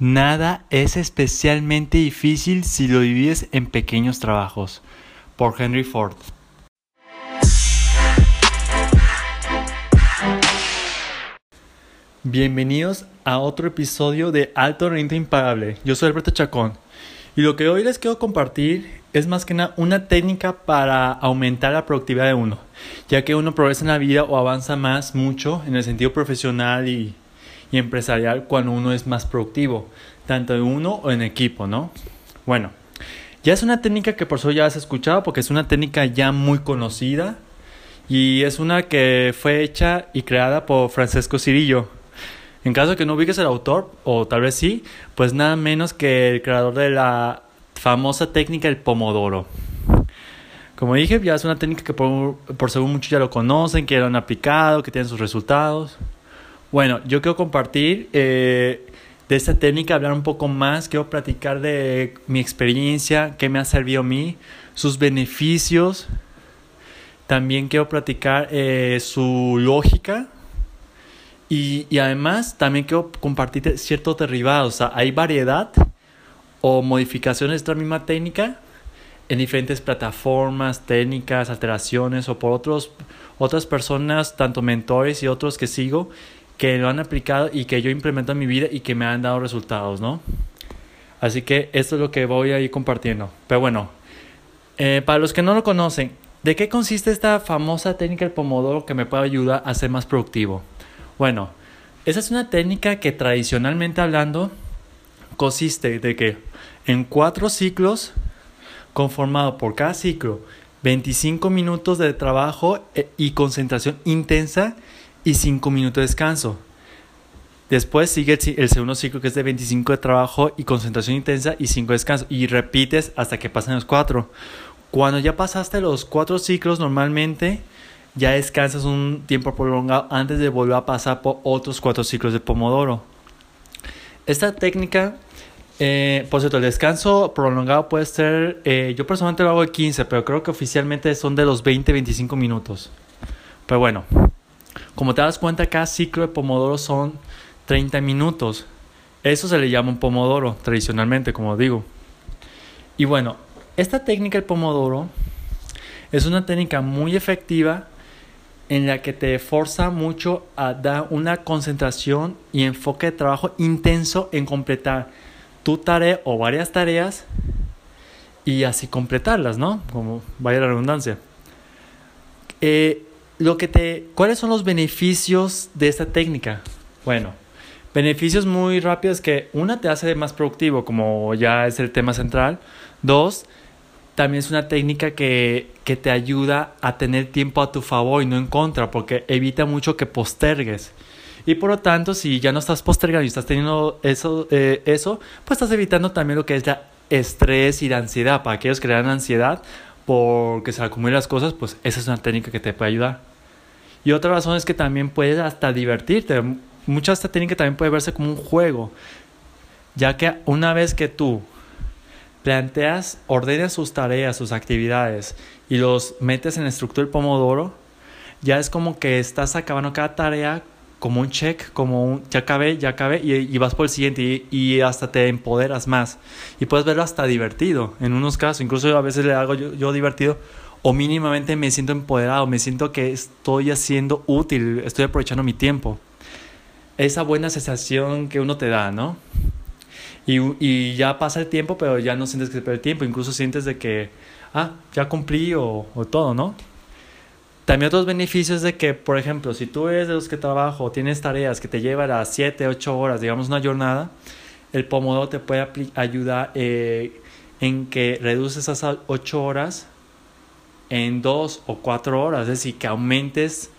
Nada es especialmente difícil si lo divides en pequeños trabajos. Por Henry Ford. Bienvenidos a otro episodio de Alto Renta Impagable. Yo soy Alberto Chacón. Y lo que hoy les quiero compartir es más que nada una técnica para aumentar la productividad de uno, ya que uno progresa en la vida o avanza más mucho en el sentido profesional y y empresarial cuando uno es más productivo, tanto en uno o en equipo, ¿no? Bueno, ya es una técnica que por eso ya has escuchado porque es una técnica ya muy conocida y es una que fue hecha y creada por Francesco Cirillo. En caso de que no ubiques el autor, o tal vez sí, pues nada menos que el creador de la famosa técnica del pomodoro. Como dije, ya es una técnica que por, por según muchos ya lo conocen, que lo han aplicado, que tienen sus resultados. Bueno, yo quiero compartir eh, de esta técnica, hablar un poco más, quiero platicar de mi experiencia, qué me ha servido a mí, sus beneficios. También quiero platicar eh, su lógica. Y, y, además también quiero compartir ciertos derivados. O sea, hay variedad o modificaciones de esta misma técnica en diferentes plataformas, técnicas, alteraciones o por otros, otras personas, tanto mentores y otros que sigo, que lo han aplicado y que yo implemento en mi vida y que me han dado resultados, ¿no? Así que esto es lo que voy a ir compartiendo. Pero bueno, eh, para los que no lo conocen, ¿de qué consiste esta famosa técnica del pomodoro que me puede ayudar a ser más productivo? Bueno, esa es una técnica que tradicionalmente hablando consiste de que en cuatro ciclos, conformado por cada ciclo 25 minutos de trabajo eh, y concentración intensa, y 5 minutos de descanso. Después sigue el, segundo ciclo que es de 25 de trabajo y concentración intensa y 5 de descanso. Y repites hasta que pasen los 4. Cuando ya pasaste los 4 ciclos normalmente ya descansas un tiempo prolongado antes de volver a pasar por otros 4 ciclos de Pomodoro. Esta técnica, eh, por cierto, el descanso prolongado puede ser, eh, yo personalmente lo hago de 15, pero creo que oficialmente son de los 20-25 minutos. Pero bueno, como te das cuenta, cada ciclo de pomodoro son 30 minutos. Eso se le llama un pomodoro tradicionalmente, como digo. Y bueno, esta técnica del pomodoro es una técnica muy efectiva en la que te forza mucho a dar una concentración y enfoque de trabajo intenso en completar tu tarea o varias tareas y así completarlas, ¿no? Como vaya la redundancia. Eh, lo que te, ¿cuáles son los beneficios de esta técnica? Bueno, beneficios muy rápidos que una te hace más productivo, como ya es el tema central. Dos, también es una técnica que, que te ayuda a tener tiempo a tu favor y no en contra, porque evita mucho que postergues. Y por lo tanto, si ya no estás postergando y estás teniendo eso, eh, eso pues estás evitando también lo que es la estrés y la ansiedad. Para aquellos que le dan ansiedad porque se acumulan las cosas, pues esa es una técnica que te puede ayudar. Y otra razón es que también puedes hasta divertirte. Mucha esta técnica también puede verse como un juego, ya que una vez que tú planteas, ordenas sus tareas, sus actividades y los metes en la estructura del pomodoro, ya es como que estás acabando cada tarea como un check, como un ya acabé, ya acabé y, vas por el siguiente y, hasta te empoderas más. Y puedes verlo hasta divertido en unos casos, incluso a veces le hago yo divertido o mínimamente me siento empoderado, me siento que estoy haciendo útil, estoy aprovechando mi tiempo. Esa buena sensación que uno te da, ¿no? Y, y ya pasa el tiempo, pero ya no sientes que se el tiempo, incluso sientes de que, ah, ya cumplí o, o todo, ¿no? También otros beneficios de que, por ejemplo, si tú eres de los que trabajo tienes tareas que te llevan a 7, 8 horas, digamos una jornada, el Pomodoro te puede ayudar eh, en que reduces esas 8 horas en dos o cuatro horas, es decir, que aumentes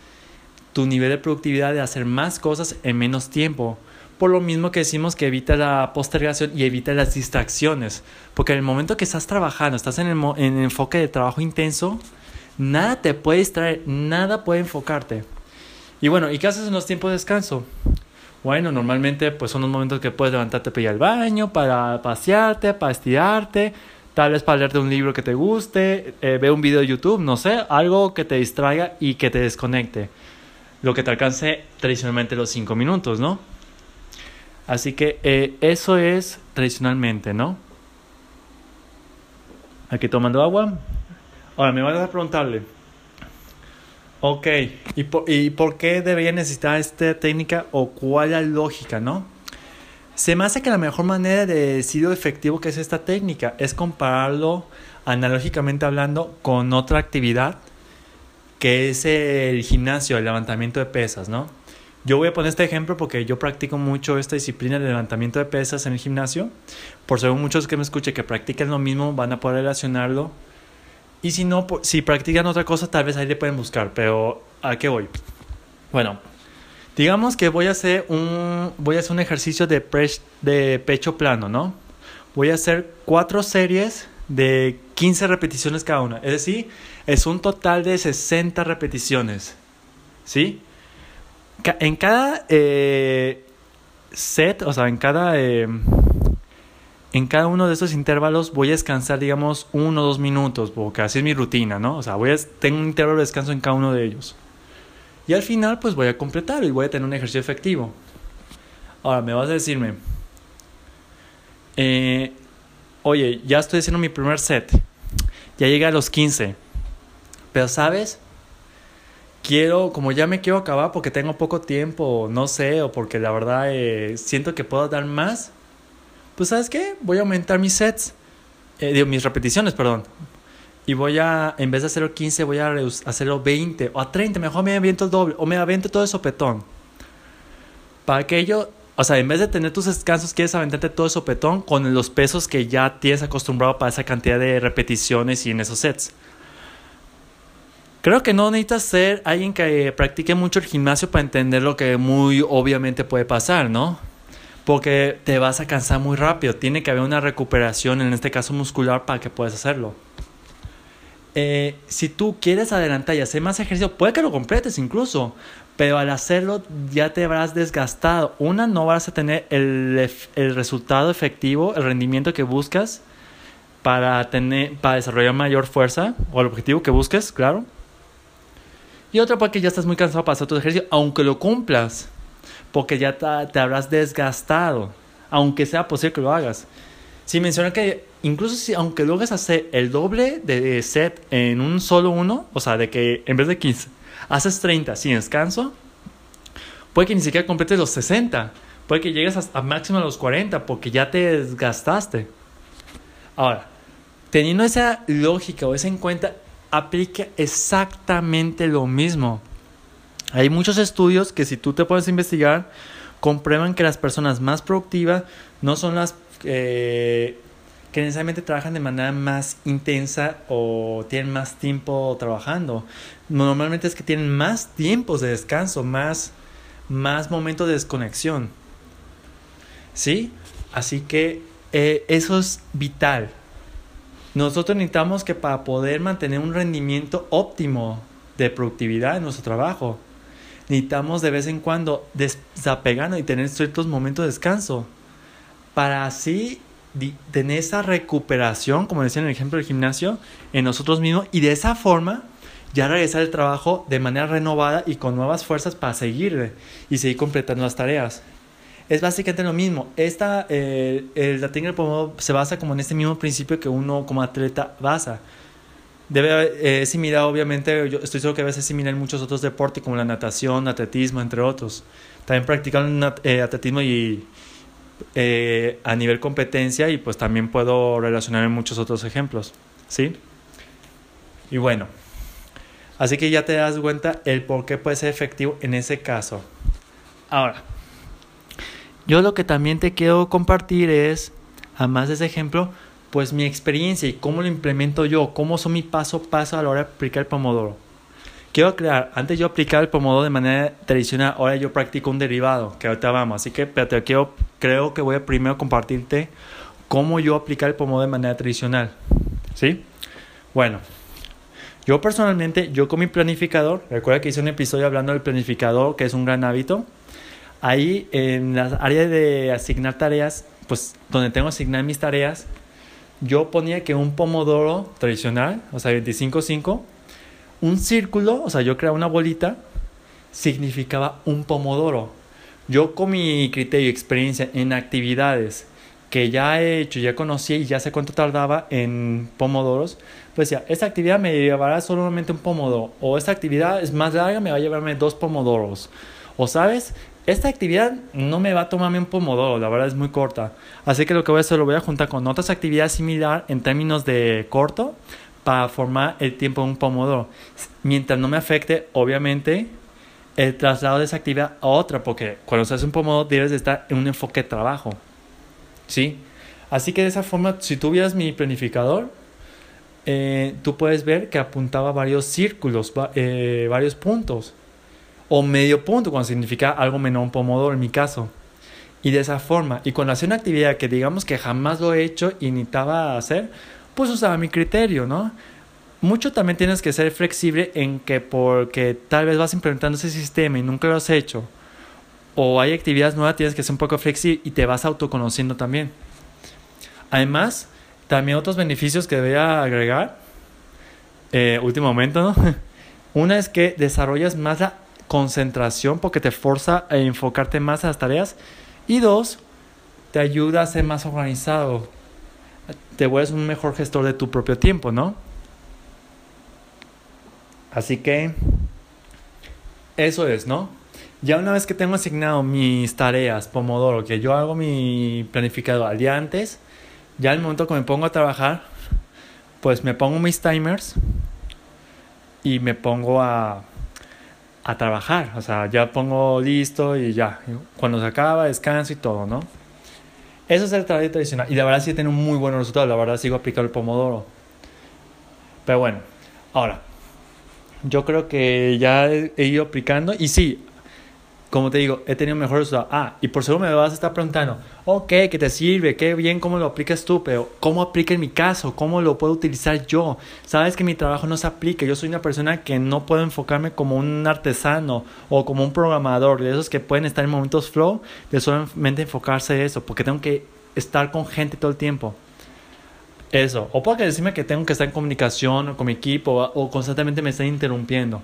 tu nivel de productividad de hacer más cosas en menos tiempo. Por lo mismo que decimos que evita la postergación y evita las distracciones. Porque en el momento que estás trabajando, estás en el, en el enfoque de trabajo intenso, nada te puede distraer, nada puede enfocarte. Y bueno, ¿y qué haces en los tiempos de descanso? Bueno, normalmente pues son los momentos que puedes levantarte para ir al baño, para pasearte, para estirarte, tal vez para leerte un libro que te guste, eh, ver un video de YouTube, no sé, algo que te distraiga y que te desconecte. Lo que te alcance tradicionalmente los 5 minutos, ¿no? Así que eh, eso es tradicionalmente, ¿no? Aquí tomando agua. Ahora me van a preguntarle. Ok, ¿y por, ¿y por qué debería necesitar esta técnica o cuál es la lógica, no? Se me hace que la mejor manera de decir lo efectivo que es esta técnica es compararlo analógicamente hablando con otra actividad que es el gimnasio, el levantamiento de pesas, ¿no? Yo voy a poner este ejemplo porque yo practico mucho esta disciplina de levantamiento de pesas en el gimnasio. Por según muchos que me escuchen que practiquen lo mismo, van a poder relacionarlo. Y si no, si practican otra cosa, tal vez ahí le pueden buscar. Pero, ¿a qué voy? Bueno, digamos que voy a hacer un, voy a hacer un ejercicio de, de pecho plano, ¿no? Voy a hacer cuatro series de 15 repeticiones cada una. Es decir, es un total de 60 repeticiones. ¿Sí? En cada eh, set, o sea, en cada, eh, en cada uno de estos intervalos voy a descansar, digamos, uno o dos minutos, porque así es mi rutina, ¿no? O sea, voy a, tengo un intervalo de descanso en cada uno de ellos. Y al final, pues voy a completar y voy a tener un ejercicio efectivo. Ahora, me vas a decirme, eh, oye, ya estoy haciendo mi primer set, ya llegué a los 15, pero sabes, quiero, como ya me quiero acabar porque tengo poco tiempo, no sé, o porque la verdad eh, siento que puedo dar más, pues sabes qué, voy a aumentar mis sets, eh, digo, mis repeticiones, perdón. Y voy a, en vez de hacerlo 15, voy a hacerlo 20 o a 30, mejor me aviento el doble o me aviento todo el sopetón. Para que yo o sea, en vez de tener tus descansos, quieres aventarte todo el sopetón con los pesos que ya tienes acostumbrado para esa cantidad de repeticiones y en esos sets. Creo que no necesitas ser alguien que practique mucho el gimnasio para entender lo que muy obviamente puede pasar, ¿no? Porque te vas a cansar muy rápido. Tiene que haber una recuperación, en este caso muscular, para que puedas hacerlo. Eh, si tú quieres adelantar y hacer más ejercicio, puede que lo completes incluso, pero al hacerlo ya te habrás desgastado. Una, no vas a tener el, el resultado efectivo, el rendimiento que buscas para, tener, para desarrollar mayor fuerza, o el objetivo que busques, claro. Y otra, porque ya estás muy cansado para hacer tu ejercicio, aunque lo cumplas, porque ya te, te habrás desgastado, aunque sea posible que lo hagas. Si menciona que incluso si aunque logres hacer el doble de set en un solo uno, o sea, de que en vez de 15 haces 30 sin descanso, puede que ni siquiera completes los 60, puede que llegues a, máximo a los 40 porque ya te desgastaste. Ahora, teniendo esa lógica o esa en cuenta, aplica exactamente lo mismo. Hay muchos estudios que si tú te puedes investigar, comprueban que las personas más productivas no son las que necesariamente trabajan de manera más intensa o tienen más tiempo trabajando. Normalmente es que tienen más tiempos de descanso, más, más momentos de desconexión. ¿Sí? Así que eh, eso es vital. Nosotros necesitamos que para poder mantener un rendimiento óptimo de productividad en nuestro trabajo, necesitamos de vez en cuando desapegarnos y tener ciertos momentos de descanso para así tener esa recuperación, como decía en el ejemplo del gimnasio, en nosotros mismos y de esa forma ya regresar al trabajo de manera renovada y con nuevas fuerzas para seguir y seguir completando las tareas. Es básicamente lo mismo. Esta, eh, la técnica se basa como en este mismo principio que uno como atleta basa. Debe eh, similar, obviamente, yo estoy seguro que debe ser similar en muchos otros deportes como la natación, atletismo, entre otros. También practican eh, atletismo y eh, a nivel competencia y pues también puedo relacionar en muchos otros ejemplos, ¿sí? Y bueno, así que ya te das cuenta el por qué puede ser efectivo en ese caso. Ahora, yo lo que también te quiero compartir es, además de ese ejemplo, pues mi experiencia y cómo lo implemento yo, cómo son mi paso a paso a la hora de aplicar el Pomodoro. Quiero aclarar, antes yo aplicaba el pomodoro de manera tradicional, ahora yo practico un derivado, que ahorita vamos. Así que pero quiero, creo que voy a primero compartirte cómo yo aplicar el pomodoro de manera tradicional. ¿Sí? Bueno, yo personalmente, yo con mi planificador, recuerda que hice un episodio hablando del planificador, que es un gran hábito. Ahí en las áreas de asignar tareas, pues donde tengo que asignar mis tareas, yo ponía que un pomodoro tradicional, o sea, 25-5, un círculo, o sea, yo creaba una bolita, significaba un pomodoro. Yo con mi criterio y experiencia en actividades que ya he hecho, ya conocí y ya sé cuánto tardaba en pomodoros, pues ya, esta actividad me llevará solamente un pomodoro, o esta actividad es más larga, me va a llevarme dos pomodoros, o sabes, esta actividad no me va a tomarme un pomodoro, la verdad es muy corta, así que lo que voy a hacer lo voy a juntar con otras actividades similar en términos de corto para formar el tiempo de un pomodoro, mientras no me afecte, obviamente, el traslado de esa actividad a otra, porque cuando se hace un pomodoro debes de estar en un enfoque de trabajo. ¿sí? Así que de esa forma, si tú vieras mi planificador, eh, tú puedes ver que apuntaba varios círculos, eh, varios puntos, o medio punto, cuando significa algo menor un pomodoro en mi caso. Y de esa forma, y cuando hacía una actividad que digamos que jamás lo he hecho y necesitaba hacer, pues usaba mi criterio, ¿no? Mucho también tienes que ser flexible en que porque tal vez vas implementando ese sistema y nunca lo has hecho, o hay actividades nuevas, tienes que ser un poco flexible y te vas autoconociendo también. Además, también otros beneficios que debería agregar, eh, último momento, ¿no? Una es que desarrollas más la concentración porque te forza a enfocarte más en las tareas. Y dos, te ayuda a ser más organizado. Te vuelves un mejor gestor de tu propio tiempo, ¿no? Así que eso es, ¿no? Ya una vez que tengo asignado mis tareas, Pomodoro, que yo hago mi planificador al día antes, ya el momento que me pongo a trabajar, pues me pongo mis timers y me pongo a, a trabajar. O sea, ya pongo listo y ya. Cuando se acaba, descanso y todo, ¿no? Eso es el trabajo tradicional. Y la verdad sí tiene un muy buen resultado. La verdad sigo aplicando el Pomodoro. Pero bueno, ahora, yo creo que ya he ido aplicando. Y sí, como te digo, he tenido mejores resultados. Ah, y por seguro me vas a estar preguntando, ok, ¿qué te sirve? ¿Qué bien? ¿Cómo lo aplicas tú? Pero, ¿cómo aplica en mi caso? ¿Cómo lo puedo utilizar yo? Sabes que mi trabajo no se aplica. Yo soy una persona que no puedo enfocarme como un artesano o como un programador, de esos que pueden estar en momentos flow, de solamente enfocarse en eso, porque tengo que estar con gente todo el tiempo. Eso. O puede decirme que tengo que estar en comunicación con mi equipo o constantemente me están interrumpiendo.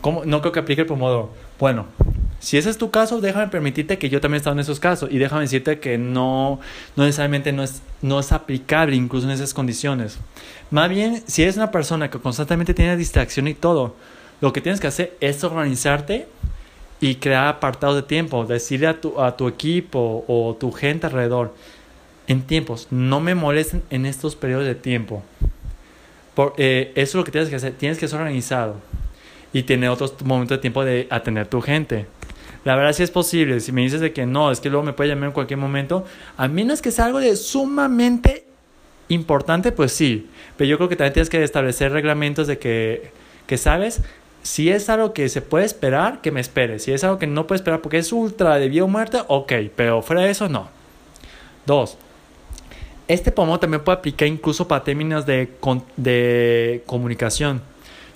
¿Cómo? No creo que aplique el Pomodoro. Bueno, si ese es tu caso, déjame permitirte que yo también he estado en esos casos y déjame decirte que no, no necesariamente no es, no es aplicable incluso en esas condiciones. Más bien, si eres una persona que constantemente tiene distracción y todo, lo que tienes que hacer es organizarte y crear apartados de tiempo, decirle a tu, a tu equipo o tu gente alrededor, en tiempos, no me molesten en estos periodos de tiempo. Por, eh, eso es lo que tienes que hacer, tienes que ser organizado y tener otros momentos de tiempo de atender a tu gente. La verdad sí es posible. Si me dices de que no, es que luego me puede llamar en cualquier momento, a menos que sea algo de sumamente importante, pues sí. Pero yo creo que también tienes que establecer reglamentos de que, que sabes, si es algo que se puede esperar, que me espere. Si es algo que no puede esperar porque es ultra de vida o muerte, ok. Pero fuera de eso, no. Dos. Este pomodo también puede aplicar incluso para términos de, de comunicación.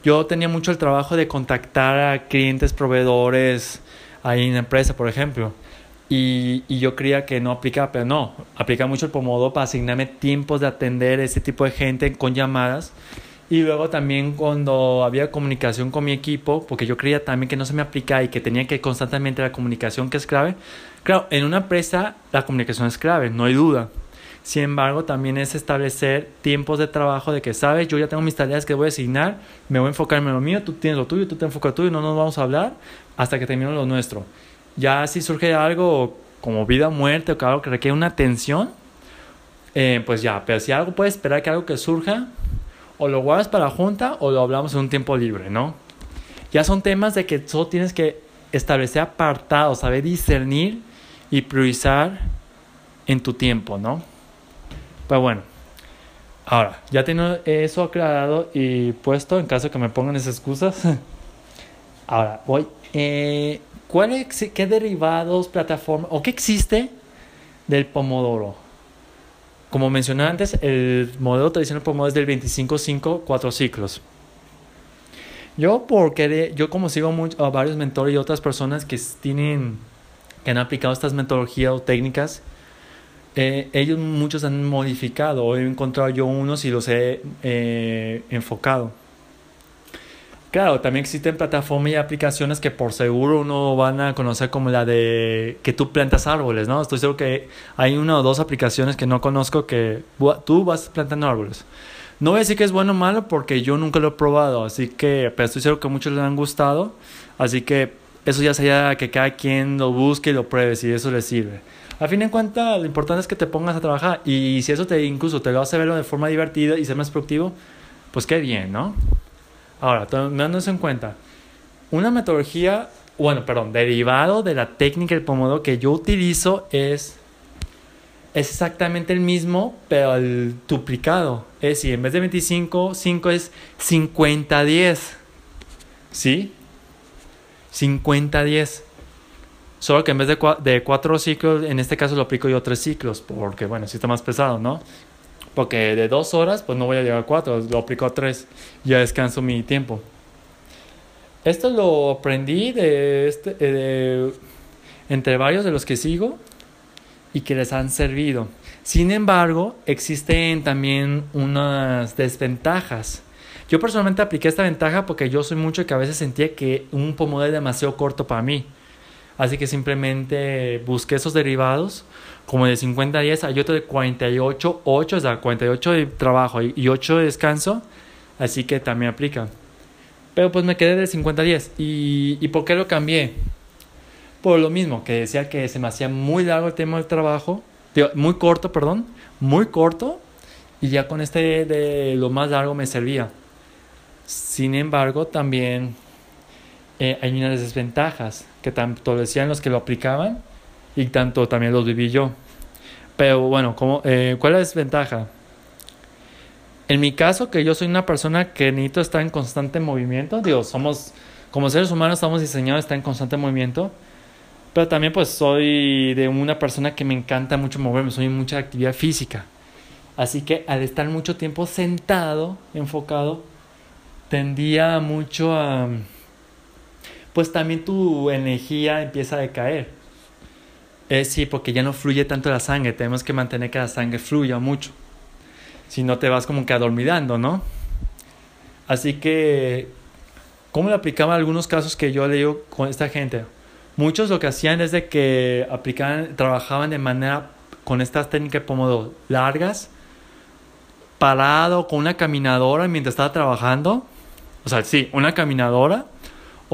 Yo tenía mucho el trabajo de contactar a clientes, proveedores, ahí en la empresa, por ejemplo. Y, y, yo creía que no aplicaba, pero no, aplica mucho el Pomodoro para asignarme tiempos de atender a ese tipo de gente con llamadas. Y luego también cuando había comunicación con mi equipo, porque yo creía también que no se me aplicaba y que tenía que constantemente la comunicación que es clave. Claro, en una empresa la comunicación es clave, no hay duda. Sin embargo, también es establecer tiempos de trabajo de que, sabes, yo ya tengo mis tareas que voy a asignar, me voy a enfocarme en lo mío, tú tienes lo tuyo, tú te enfocas tuyo, no nos vamos a hablar hasta que termine lo nuestro. Ya si surge algo como vida o muerte o algo que requiere una atención, eh, pues ya, pero si algo puede esperar que algo que surja, o lo guardas para la junta o lo hablamos en un tiempo libre, ¿no? Ya son temas de que solo tienes que establecer apartados, saber discernir y priorizar en tu tiempo, ¿no? Pero bueno, ahora, ya tengo eso aclarado y puesto en caso que me pongan esas excusas. ahora, voy. Eh, ¿cuál ¿Qué derivados, plataformas o qué existe del Pomodoro? Como mencioné antes, el modelo tradicional Pomodoro es del 25-5, 4 ciclos. Yo, porque yo como sigo a varios mentores y otras personas que tienen que han aplicado estas metodologías o técnicas, eh, ellos muchos han modificado, he encontrado yo unos y los he eh, enfocado. Claro, también existen plataformas y aplicaciones que por seguro uno van a conocer como la de que tú plantas árboles, ¿no? Estoy seguro que hay una o dos aplicaciones que no conozco que tú vas plantando árboles. No voy a decir que es bueno o malo porque yo nunca lo he probado, así que, pero estoy seguro que a muchos les han gustado, así que eso ya sería que cada quien lo busque y lo pruebe si eso le sirve. A fin de cuentas, lo importante es que te pongas a trabajar y si eso te incluso te lo hace verlo de forma divertida y ser más productivo, pues qué bien, ¿no? Ahora, tomando en cuenta, una metodología, bueno, perdón, derivado de la técnica del Pomodoro que yo utilizo es, es exactamente el mismo, pero el duplicado. Es decir, en vez de 25, 5 es 50-10. ¿Sí? 50-10. Solo que en vez de, de cuatro ciclos, en este caso lo aplico yo tres ciclos, porque bueno, si está más pesado, ¿no? Porque de dos horas, pues no voy a llegar a cuatro, lo aplico a tres. Ya descanso mi tiempo. Esto lo aprendí de este, eh, entre varios de los que sigo y que les han servido. Sin embargo, existen también unas desventajas. Yo personalmente apliqué esta ventaja porque yo soy mucho que a veces sentía que un pomodoro es demasiado corto para mí. Así que simplemente busqué esos derivados como de 50 a 10, hay otro de 48, 8, o sea, 48 de trabajo y 8 de descanso, así que también aplica. Pero pues me quedé de 50 a 10. ¿Y, ¿Y por qué lo cambié? Por lo mismo, que decía que se me hacía muy largo el tema del trabajo, muy corto, perdón, muy corto, y ya con este de lo más largo me servía. Sin embargo, también eh, hay unas desventajas que tanto decían los que lo aplicaban y tanto también los viví yo. Pero bueno, eh, ¿cuál es la desventaja? En mi caso, que yo soy una persona que necesito estar en constante movimiento, digo, somos, como seres humanos estamos diseñados a estar en constante movimiento, pero también pues soy de una persona que me encanta mucho moverme, soy mucha actividad física. Así que al estar mucho tiempo sentado, enfocado, tendía mucho a... Pues también tu energía empieza a decaer es sí, porque ya no fluye tanto la sangre. Tenemos que mantener que la sangre fluya mucho. Si no te vas como que adormidando, ¿no? Así que, ¿cómo lo aplicaba algunos casos que yo leí con esta gente? Muchos lo que hacían es de que aplicaban, trabajaban de manera con estas técnicas Pomodoro largas, parado con una caminadora mientras estaba trabajando. O sea, sí, una caminadora.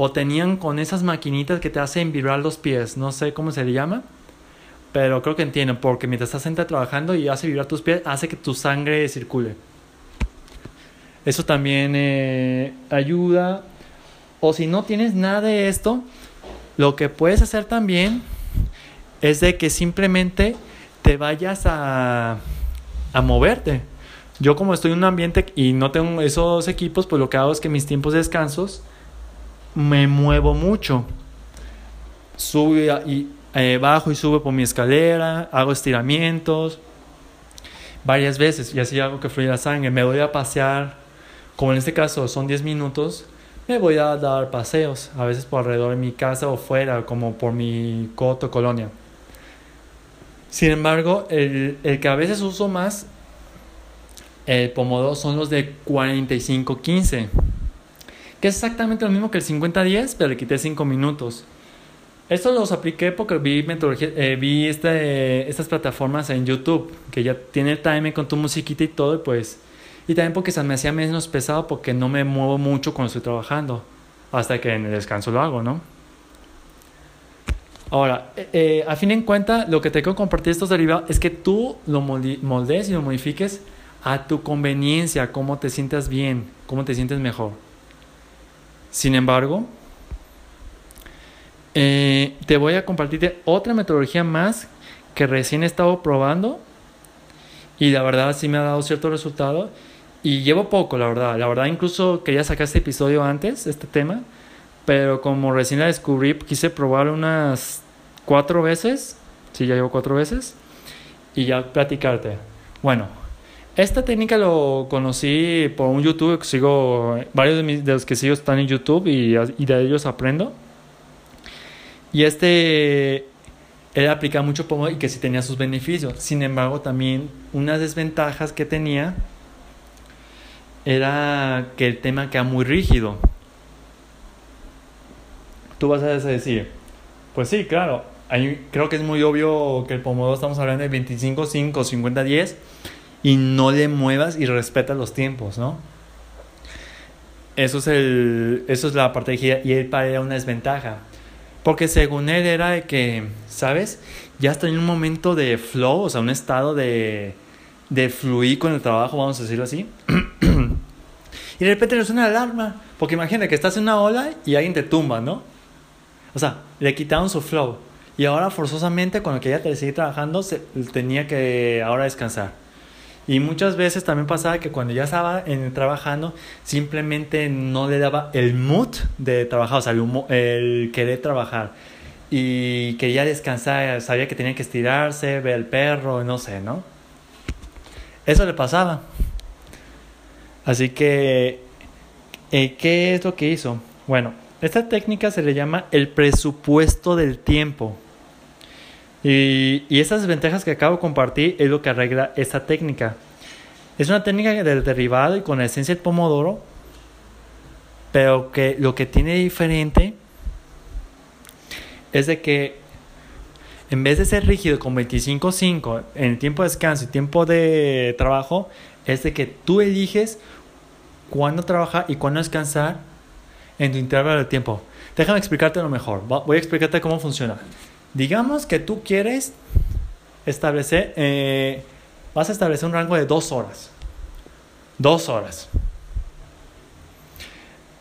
O tenían con esas maquinitas que te hacen vibrar los pies. No sé cómo se le llama pero creo que entienden, porque mientras estás sentado trabajando y hace vibrar tus pies, hace que tu sangre circule. Eso también eh, ayuda. O si no tienes nada de esto, lo que puedes hacer también es de que simplemente te vayas a, a moverte. Yo como estoy en un ambiente y no tengo esos equipos, pues lo que hago es que mis tiempos de descansos me muevo mucho. Subo y eh, bajo y subo por mi escalera, hago estiramientos varias veces y así hago que fluya la sangre. Me voy a pasear, como en este caso son 10 minutos, me voy a dar paseos, a veces por alrededor de mi casa o fuera, como por mi coto, colonia. Sin embargo, el, el que a veces uso más, el pomodoro, son los de 45-15, que es exactamente lo mismo que el 50-10, pero le quité 5 minutos. Estos los apliqué porque vi eh, vi este, estas plataformas en YouTube, que ya tiene el timer con tu musiquita y todo, y pues, y también porque se me hacía menos pesado porque no me muevo mucho cuando estoy trabajando, hasta que en el descanso lo hago, ¿no? Ahora, eh, eh, a fin en cuenta, lo que te quiero compartir estos derivados es que tú lo moldees y lo modifiques a tu conveniencia, cómo te sientas bien, cómo te sientes mejor. Sin embargo, eh, te voy a compartir otra metodología más que recién he estado probando y la verdad sí me ha dado cierto resultado y llevo poco, la verdad. La verdad incluso quería sacar este episodio antes, este tema, pero como recién la descubrí, quise probar unas cuatro veces, sí, ya llevo cuatro veces, y ya platicarte. Bueno, esta técnica lo conocí por un YouTube, sigo, varios de, los que sigo están en YouTube y, y de ellos aprendo. Y este, él aplicaba mucho Pomodoro y que sí tenía sus beneficios. Sin embargo, también unas desventajas que tenía era que el tema queda muy rígido. tú vas a decir, pues sí, claro, creo que es muy obvio que el Pomodoro estamos hablando de 25, 5, 50, 10 y no le muevas y respeta los tiempos, ¿no? Eso es, el, eso es la parte de y él para una desventaja. Porque según él era de que, ¿sabes? Ya está en un momento de flow, o sea, un estado de, de fluir con el trabajo, vamos a decirlo así. y de repente le suena la alarma. Porque imagínate que estás en una ola y alguien te tumba, ¿no? O sea, le quitaron su flow. Y ahora forzosamente cuando quería seguir trabajando, se, tenía que ahora descansar. Y muchas veces también pasaba que cuando ya estaba en, trabajando, simplemente no le daba el mood de trabajar, o sea, el, el querer trabajar. Y quería descansar, sabía que tenía que estirarse, ver al perro, no sé, ¿no? Eso le pasaba. Así que, eh, ¿qué es lo que hizo? Bueno, esta técnica se le llama el presupuesto del tiempo. Y, y esas ventajas que acabo de compartir es lo que arregla esta técnica. Es una técnica del derivado y con la esencia del pomodoro, pero que lo que tiene diferente es de que en vez de ser rígido con 25-5 en el tiempo de descanso y tiempo de trabajo, es de que tú eliges cuándo trabajar y cuándo descansar en tu intervalo de tiempo. Déjame explicarte lo mejor. Voy a explicarte cómo funciona. Digamos que tú quieres establecer, eh, vas a establecer un rango de dos horas. Dos horas.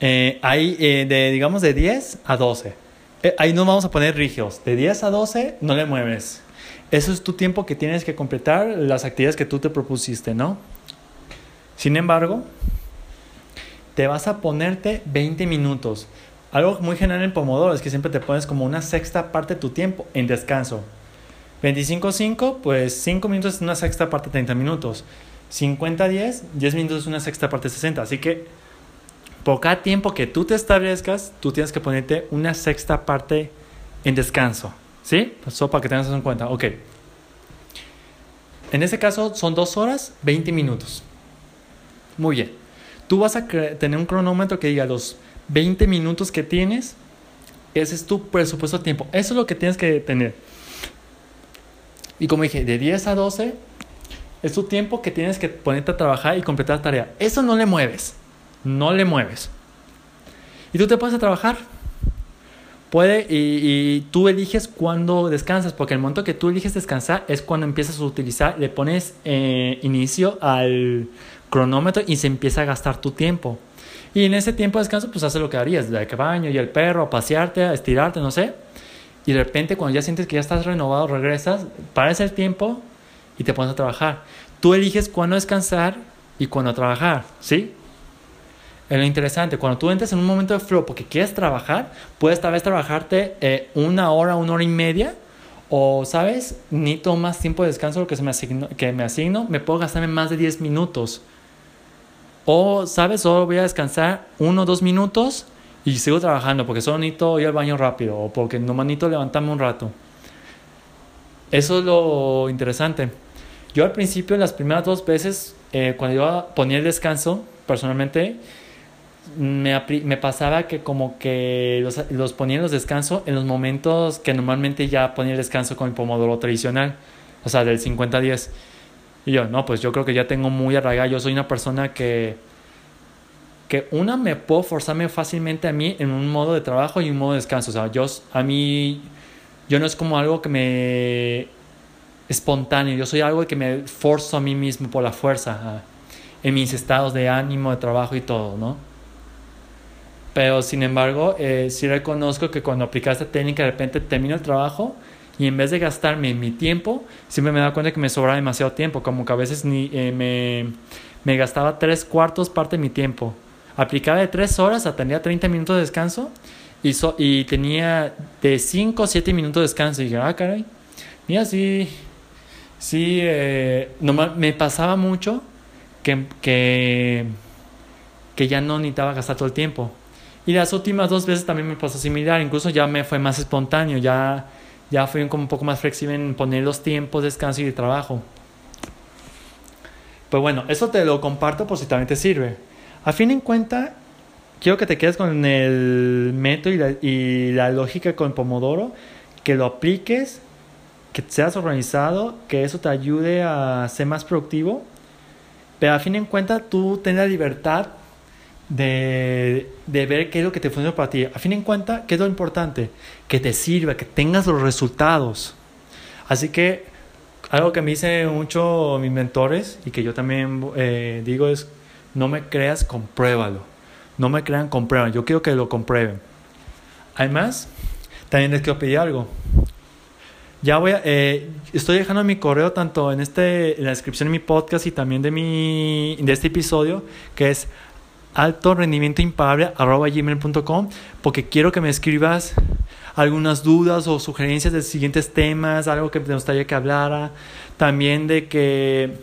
Eh, eh, de, digamos, de 10 a 12. ahí no vamos a poner rígidos. De 10 a 12 no le mueves. Eso es tu tiempo que tienes que completar las actividades que tú te propusiste, ¿no? Sin embargo, te vas a ponerte 20 minutos. Algo muy general en Pomodoro es que siempre te pones como una sexta parte de tu tiempo en descanso. 25-5, pues 5 minutos es una sexta parte de 30 minutos. 50-10, 10 minutos es una sexta parte de 60. Así que por cada tiempo que tú te establezcas, tú tienes que ponerte una sexta parte en descanso. ¿Sí? Eso para que tengas eso en cuenta. Ok. En este caso son 2 horas, 20 minutos. Muy bien. Tú vas a tener un cronómetro que diga los 20 minutos que tienes, ese es tu presupuesto de tiempo. Eso es lo que tienes que tener. Y como dije, de 10 a 12 es tu tiempo que tienes que ponerte a trabajar y completar la tarea. Eso no le mueves. No le mueves. Y tú te pones a trabajar. Puede, y, tú eliges cuándo descansas, porque el momento que tú eliges descansar es cuando empiezas a utilizar, le pones eh, inicio al cronómetro y se empieza a gastar tu tiempo. Y en ese tiempo de descanso, pues haces lo que harías, de baño y el perro, a pasearte, a estirarte, no sé. Y de repente, cuando ya sientes que ya estás renovado, regresas, paras el tiempo y te pones a trabajar. Tú eliges cuándo descansar y cuándo trabajar, ¿sí? Es lo interesante, cuando tú entras en un momento de flow porque quieres trabajar, puedes tal vez trabajarte eh, una hora, una hora y media, o, ¿sabes? Ni más tiempo de descanso lo que, se me asigno, que me asigno, me puedo gastarme más de 10 minutos. O, ¿sabes? Solo voy a descansar uno o dos minutos y sigo trabajando porque solo necesito ir al baño rápido o porque no necesito levantarme un rato. Eso es lo interesante. Yo al principio, las primeras dos veces, eh, cuando yo ponía el descanso, personalmente, me, pasaba que como que los, los, ponía en los descansos en los momentos que normalmente ya ponía el descanso con el pomodoro tradicional, o sea, del 50-10. Y yo, no, pues yo creo que ya tengo muy arraigado. Yo soy una persona que, que una, me puedo forzarme fácilmente a mí en un modo de trabajo y un modo de descanso. O sea, yo, a mí, yo no es como algo que me espontáneo. Yo soy algo que me forzo a mí mismo por la fuerza en mis estados de ánimo, de trabajo y todo, ¿no? Pero sin embargo, eh, sí reconozco que cuando aplicas esta técnica, de repente termino el trabajo y en vez de gastarme mi tiempo, siempre me dado cuenta que me sobra demasiado tiempo, como que a veces ni, eh, me, me, gastaba tres cuartos parte de mi tiempo. Aplicaba de tres horas a tener 30 minutos de descanso y, y tenía de 5 o 7 minutos de descanso. Y dije, ah, caray, mira, sí, sí, eh, me pasaba mucho que, que, que ya no necesitaba gastar todo el tiempo. Y las últimas dos veces también me pasó similar, incluso ya me fue más espontáneo, ya ya fui como un poco más flexible en poner los tiempos de descanso y de trabajo. Pues bueno, eso te lo comparto por si también te sirve. A fin en cuenta, quiero que te quedes con el método y la, y la lógica con Pomodoro, que lo apliques, que seas organizado, que eso te ayude a ser más productivo, pero a fin de cuentas tú ten la libertad de, de, ver qué es lo que te funciona para ti. A fin de cuentas, ¿qué es lo importante? Que te sirva, que tengas los resultados. Así que algo que me dicen mucho mis mentores y que yo también eh, digo es, no me creas, compruébalo. No me crean, comprueban. Yo quiero que lo comprueben. Además, también les quiero pedir algo. Ya voy a, eh, estoy dejando mi correo tanto en, este, en la descripción de mi podcast y también de, mi, de este episodio, que es alto rendimiento impagable gmail.com porque quiero que me escribas algunas dudas o sugerencias de siguientes temas, algo que me gustaría que hablara, también de que,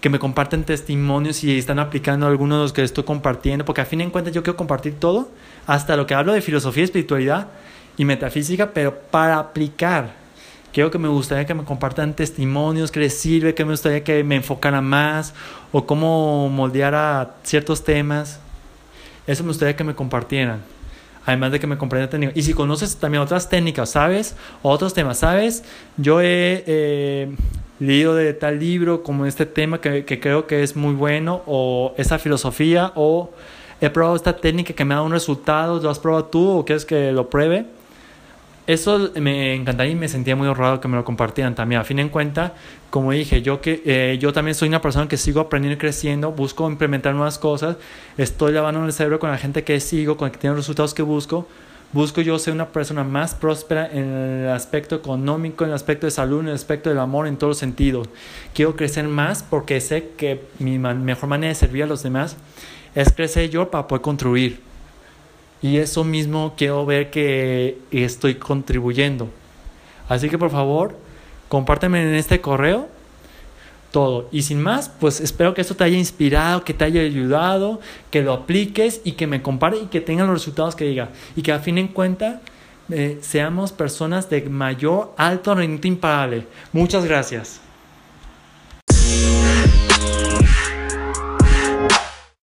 que me compartan testimonios si están aplicando algunos de los que estoy compartiendo, porque a fin de cuentas yo quiero compartir todo, hasta lo que hablo de filosofía, espiritualidad y metafísica, pero para aplicar. Quiero que me gustaría que me compartan testimonios, que les sirve, que me gustaría que me enfocara más o cómo moldeara ciertos temas. Eso me gustaría que me compartieran además de que me comprenda técnica. Y si conoces también otras técnicas, ¿sabes? otros temas, ¿sabes? Yo he eh, leído de tal libro como este tema que, que, creo que es muy bueno, o esa filosofía, o he probado esta técnica que me ha dado un resultado, ¿lo has probado tú o quieres que lo pruebe? Eso me encantaría y me sentía muy honrado que me lo compartieran también. A fin de cuenta, como dije, yo, que, eh, yo también soy una persona que sigo aprendiendo y creciendo, busco implementar nuevas cosas, estoy lavando el cerebro con la gente que sigo, con que tiene los resultados que busco. Busco yo ser una persona más próspera en el aspecto económico, en el aspecto de salud, en el aspecto del amor, en todos los sentidos. Quiero crecer más porque sé que mi mejor manera de servir a los demás es crecer yo para poder construir. Y eso mismo quiero ver que estoy contribuyendo. Así que por favor, compárteme en este correo todo. Y sin más, pues espero que esto te haya inspirado, que te haya ayudado, que lo apliques y que me compare y que tengan los resultados que diga. Y que a fin en cuenta eh, seamos personas de mayor alto rendimiento imparable. Muchas gracias.